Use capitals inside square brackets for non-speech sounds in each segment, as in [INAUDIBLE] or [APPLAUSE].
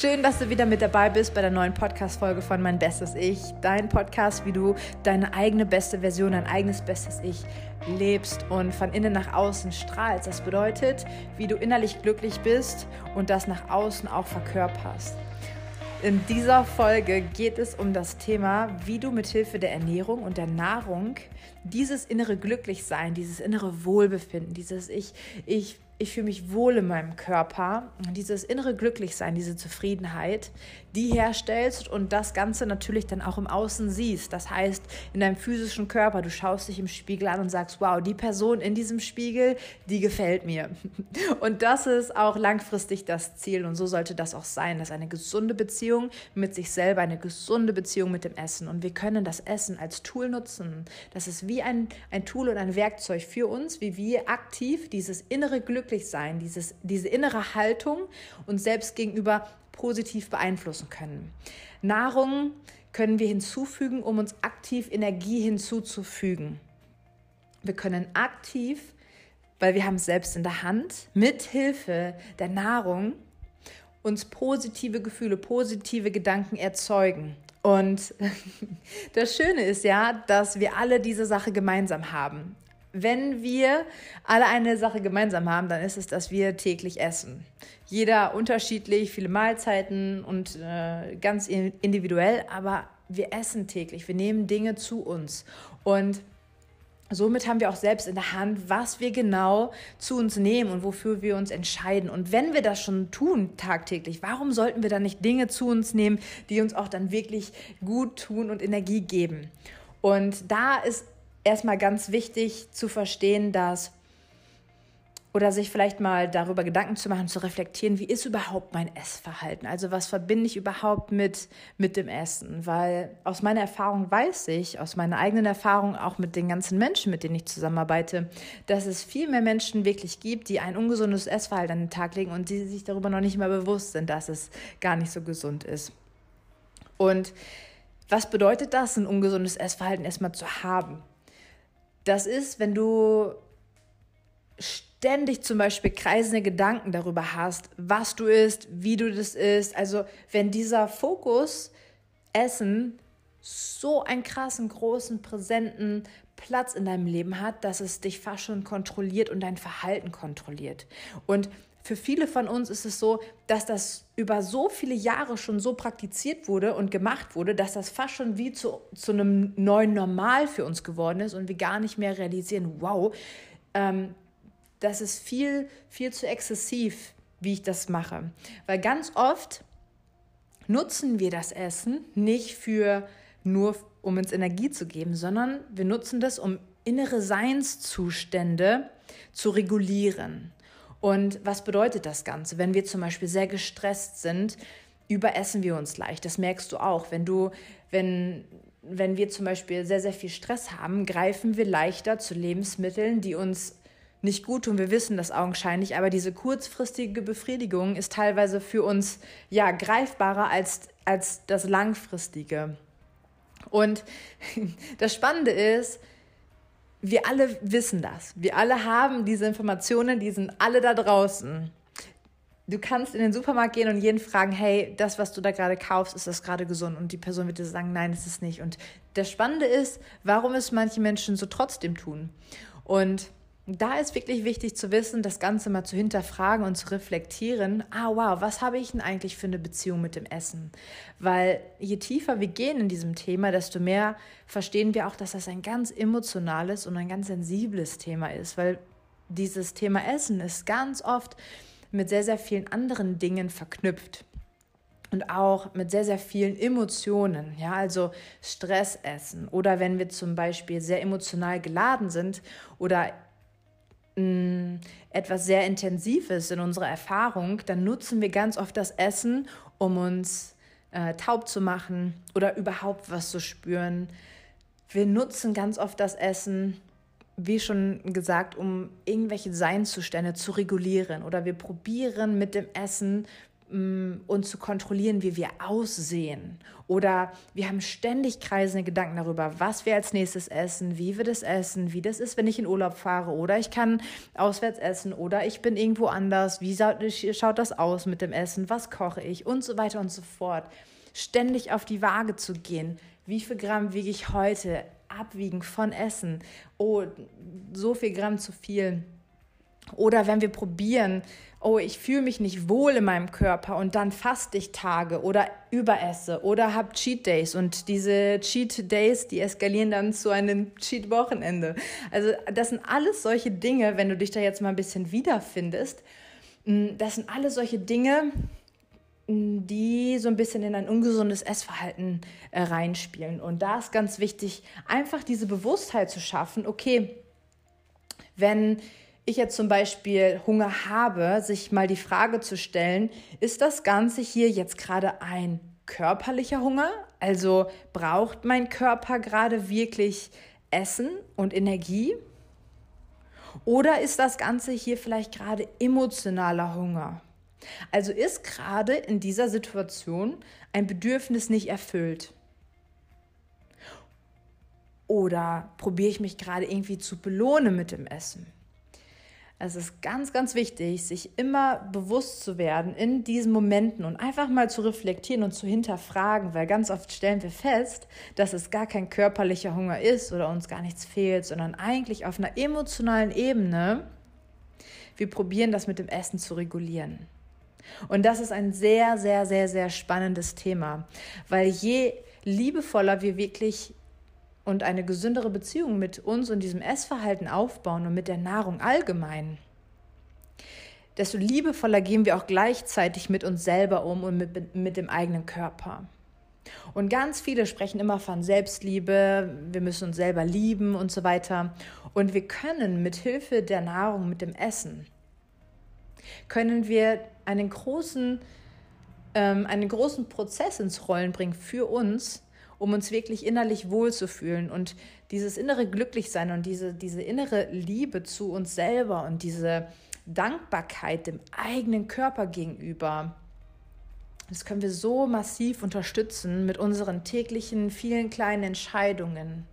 Schön, dass du wieder mit dabei bist bei der neuen Podcast-Folge von Mein Bestes Ich. Dein Podcast, wie du deine eigene beste Version, dein eigenes bestes Ich lebst und von innen nach außen strahlst. Das bedeutet, wie du innerlich glücklich bist und das nach außen auch verkörperst. In dieser Folge geht es um das Thema, wie du mit Hilfe der Ernährung und der Nahrung dieses innere Glücklichsein, dieses innere Wohlbefinden, dieses ich ich ich fühle mich wohl in meinem Körper, dieses innere Glücklichsein, diese Zufriedenheit, die herstellst und das Ganze natürlich dann auch im Außen siehst. Das heißt, in deinem physischen Körper, du schaust dich im Spiegel an und sagst, wow, die Person in diesem Spiegel, die gefällt mir. [LAUGHS] Und das ist auch langfristig das Ziel und so sollte das auch sein, dass eine gesunde Beziehung mit sich selber, eine gesunde Beziehung mit dem Essen und wir können das Essen als Tool nutzen. Das ist wie ein, ein Tool und ein Werkzeug für uns, wie wir aktiv dieses innere Glück glücklich sein, dieses, diese innere Haltung uns selbst gegenüber positiv beeinflussen können. Nahrung können wir hinzufügen, um uns aktiv Energie hinzuzufügen. Wir können aktiv, weil wir haben es selbst in der Hand, mit Hilfe der Nahrung uns positive Gefühle, positive Gedanken erzeugen. Und [LAUGHS] das Schöne ist ja, dass wir alle diese Sache gemeinsam haben wenn wir alle eine Sache gemeinsam haben, dann ist es, dass wir täglich essen. Jeder unterschiedlich, viele Mahlzeiten und äh, ganz individuell, aber wir essen täglich, wir nehmen Dinge zu uns. Und somit haben wir auch selbst in der Hand, was wir genau zu uns nehmen und wofür wir uns entscheiden. Und wenn wir das schon tun tagtäglich, warum sollten wir dann nicht Dinge zu uns nehmen, die uns auch dann wirklich gut tun und Energie geben? Und da ist erstmal ganz wichtig zu verstehen, dass oder sich vielleicht mal darüber Gedanken zu machen, zu reflektieren, wie ist überhaupt mein Essverhalten? Also was verbinde ich überhaupt mit, mit dem Essen? Weil aus meiner Erfahrung weiß ich, aus meiner eigenen Erfahrung auch mit den ganzen Menschen, mit denen ich zusammenarbeite, dass es viel mehr Menschen wirklich gibt, die ein ungesundes Essverhalten an den Tag legen und die sich darüber noch nicht mal bewusst sind, dass es gar nicht so gesund ist. Und was bedeutet das, ein ungesundes Essverhalten erstmal zu haben? Das ist, wenn du ständig zum Beispiel kreisende Gedanken darüber hast, was du isst, wie du das isst. Also wenn dieser Fokus Essen so einen krassen, großen, präsenten Platz in deinem Leben hat, dass es dich fast schon kontrolliert und dein Verhalten kontrolliert. Und für viele von uns ist es so, dass das über so viele Jahre schon so praktiziert wurde und gemacht wurde, dass das fast schon wie zu, zu einem neuen Normal für uns geworden ist und wir gar nicht mehr realisieren, wow, ähm, das ist viel, viel zu exzessiv, wie ich das mache. Weil ganz oft nutzen wir das Essen nicht für nur, um uns Energie zu geben, sondern wir nutzen das, um innere Seinszustände zu regulieren. Und was bedeutet das Ganze? Wenn wir zum Beispiel sehr gestresst sind, überessen wir uns leicht. Das merkst du auch. Wenn du, wenn, wenn wir zum Beispiel sehr, sehr viel Stress haben, greifen wir leichter zu Lebensmitteln, die uns nicht gut tun. Wir wissen das augenscheinlich, aber diese kurzfristige Befriedigung ist teilweise für uns ja greifbarer als, als das langfristige. Und [LAUGHS] das Spannende ist, wir alle wissen das. Wir alle haben diese Informationen, die sind alle da draußen. Du kannst in den Supermarkt gehen und jeden fragen, hey, das, was du da gerade kaufst, ist das gerade gesund? Und die Person wird dir sagen, nein, ist es nicht. Und das Spannende ist, warum es manche Menschen so trotzdem tun. Und da ist wirklich wichtig zu wissen, das Ganze mal zu hinterfragen und zu reflektieren. Ah, wow, was habe ich denn eigentlich für eine Beziehung mit dem Essen? Weil je tiefer wir gehen in diesem Thema, desto mehr verstehen wir auch, dass das ein ganz emotionales und ein ganz sensibles Thema ist, weil dieses Thema Essen ist ganz oft mit sehr, sehr vielen anderen Dingen verknüpft und auch mit sehr, sehr vielen Emotionen, ja, also Stressessen oder wenn wir zum Beispiel sehr emotional geladen sind oder etwas sehr Intensives in unserer Erfahrung, dann nutzen wir ganz oft das Essen, um uns äh, taub zu machen oder überhaupt was zu spüren. Wir nutzen ganz oft das Essen, wie schon gesagt, um irgendwelche Seinszustände zu regulieren oder wir probieren mit dem Essen uns zu kontrollieren, wie wir aussehen. Oder wir haben ständig kreisende Gedanken darüber, was wir als nächstes essen, wie wir das essen, wie das ist, wenn ich in Urlaub fahre. Oder ich kann auswärts essen. Oder ich bin irgendwo anders. Wie schaut das aus mit dem Essen? Was koche ich? Und so weiter und so fort. Ständig auf die Waage zu gehen. Wie viel Gramm wiege ich heute? Abwiegen von Essen. Oh, so viel Gramm zu viel oder wenn wir probieren, oh, ich fühle mich nicht wohl in meinem Körper und dann faste ich Tage oder überesse oder habe Cheat Days und diese Cheat Days, die eskalieren dann zu einem Cheat Wochenende. Also das sind alles solche Dinge, wenn du dich da jetzt mal ein bisschen wiederfindest, mm, das sind alles solche Dinge, mm, die so ein bisschen in ein ungesundes Essverhalten äh, reinspielen. Und da ist ganz wichtig, einfach diese Bewusstheit zu schaffen, okay, wenn ich jetzt zum Beispiel Hunger habe, sich mal die Frage zu stellen, ist das Ganze hier jetzt gerade ein körperlicher Hunger? Also braucht mein Körper gerade wirklich Essen und Energie? Oder ist das Ganze hier vielleicht gerade emotionaler Hunger? Also ist gerade in dieser Situation ein Bedürfnis nicht erfüllt? Oder probiere ich mich gerade irgendwie zu belohnen mit dem Essen? Es ist ganz, ganz wichtig, sich immer bewusst zu werden in diesen Momenten und einfach mal zu reflektieren und zu hinterfragen, weil ganz oft stellen wir fest, dass es gar kein körperlicher Hunger ist oder uns gar nichts fehlt, sondern eigentlich auf einer emotionalen Ebene wir probieren das mit dem Essen zu regulieren. Und das ist ein sehr, sehr, sehr, sehr spannendes Thema, weil je liebevoller wir wirklich und eine gesündere Beziehung mit uns und diesem Essverhalten aufbauen und mit der Nahrung allgemein, desto liebevoller gehen wir auch gleichzeitig mit uns selber um und mit, mit dem eigenen Körper. Und ganz viele sprechen immer von Selbstliebe, wir müssen uns selber lieben und so weiter. Und wir können mit Hilfe der Nahrung, mit dem Essen, können wir einen großen, ähm, einen großen Prozess ins Rollen bringen für uns, um uns wirklich innerlich wohlzufühlen und dieses innere Glücklichsein und diese, diese innere Liebe zu uns selber und diese Dankbarkeit dem eigenen Körper gegenüber. Das können wir so massiv unterstützen mit unseren täglichen vielen kleinen Entscheidungen.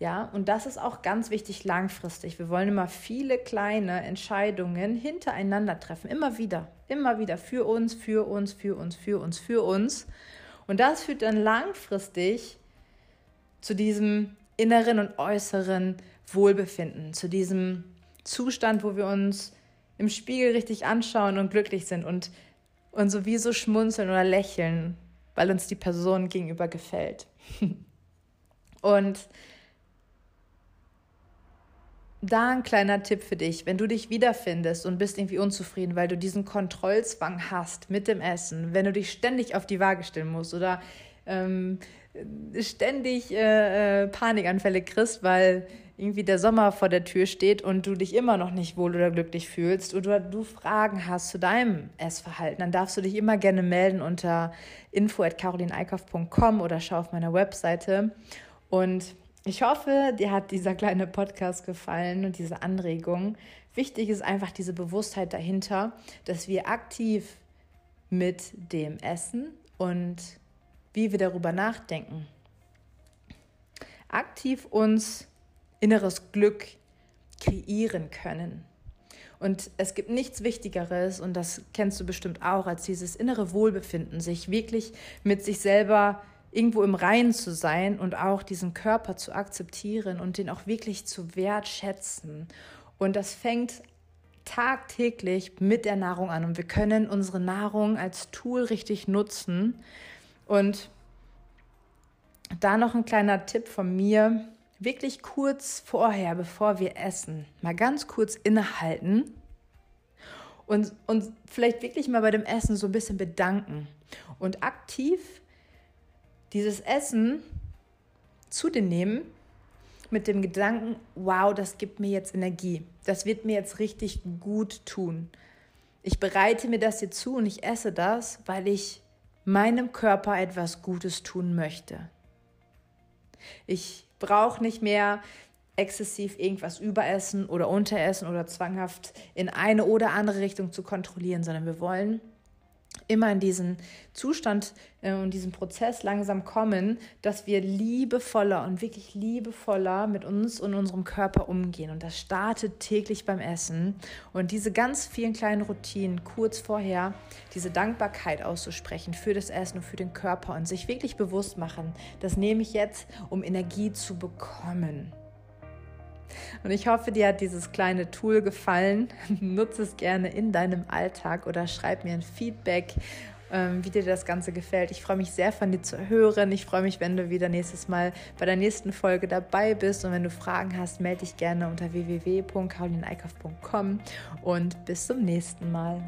Ja, und das ist auch ganz wichtig langfristig. Wir wollen immer viele kleine Entscheidungen hintereinander treffen, immer wieder, immer wieder für uns, für uns, für uns, für uns, für uns. Und das führt dann langfristig zu diesem inneren und äußeren Wohlbefinden, zu diesem Zustand, wo wir uns im Spiegel richtig anschauen und glücklich sind und, und sowieso schmunzeln oder lächeln, weil uns die Person gegenüber gefällt. [LAUGHS] und da ein kleiner Tipp für dich, wenn du dich wiederfindest und bist irgendwie unzufrieden, weil du diesen Kontrollzwang hast mit dem Essen, wenn du dich ständig auf die Waage stellen musst oder ähm, ständig äh, äh, Panikanfälle kriegst, weil irgendwie der Sommer vor der Tür steht und du dich immer noch nicht wohl oder glücklich fühlst oder du Fragen hast zu deinem Essverhalten, dann darfst du dich immer gerne melden unter info@carolineeikauf.com oder schau auf meiner Webseite. Und ich hoffe, dir hat dieser kleine Podcast gefallen und diese Anregung. Wichtig ist einfach diese Bewusstheit dahinter, dass wir aktiv mit dem Essen und wie wir darüber nachdenken, aktiv uns inneres Glück kreieren können. Und es gibt nichts Wichtigeres, und das kennst du bestimmt auch, als dieses innere Wohlbefinden, sich wirklich mit sich selber irgendwo im Reinen zu sein und auch diesen Körper zu akzeptieren und den auch wirklich zu wertschätzen. Und das fängt tagtäglich mit der Nahrung an und wir können unsere Nahrung als Tool richtig nutzen. Und da noch ein kleiner Tipp von mir, wirklich kurz vorher, bevor wir essen, mal ganz kurz innehalten und, und vielleicht wirklich mal bei dem Essen so ein bisschen bedanken und aktiv dieses Essen zu dir nehmen mit dem Gedanken, wow, das gibt mir jetzt Energie. Das wird mir jetzt richtig gut tun. Ich bereite mir das jetzt zu und ich esse das, weil ich meinem Körper etwas Gutes tun möchte. Ich brauche nicht mehr exzessiv irgendwas überessen oder unteressen oder zwanghaft in eine oder andere Richtung zu kontrollieren, sondern wir wollen immer in diesen Zustand äh, und diesen Prozess langsam kommen, dass wir liebevoller und wirklich liebevoller mit uns und unserem Körper umgehen. Und das startet täglich beim Essen. Und diese ganz vielen kleinen Routinen kurz vorher, diese Dankbarkeit auszusprechen für das Essen und für den Körper und sich wirklich bewusst machen, das nehme ich jetzt, um Energie zu bekommen. Und ich hoffe, dir hat dieses kleine Tool gefallen. [LAUGHS] Nutze es gerne in deinem Alltag oder schreib mir ein Feedback, ähm, wie dir das Ganze gefällt. Ich freue mich sehr von dir zu hören. Ich freue mich, wenn du wieder nächstes Mal bei der nächsten Folge dabei bist. Und wenn du Fragen hast, melde dich gerne unter www.carolineeikhoff.com und bis zum nächsten Mal.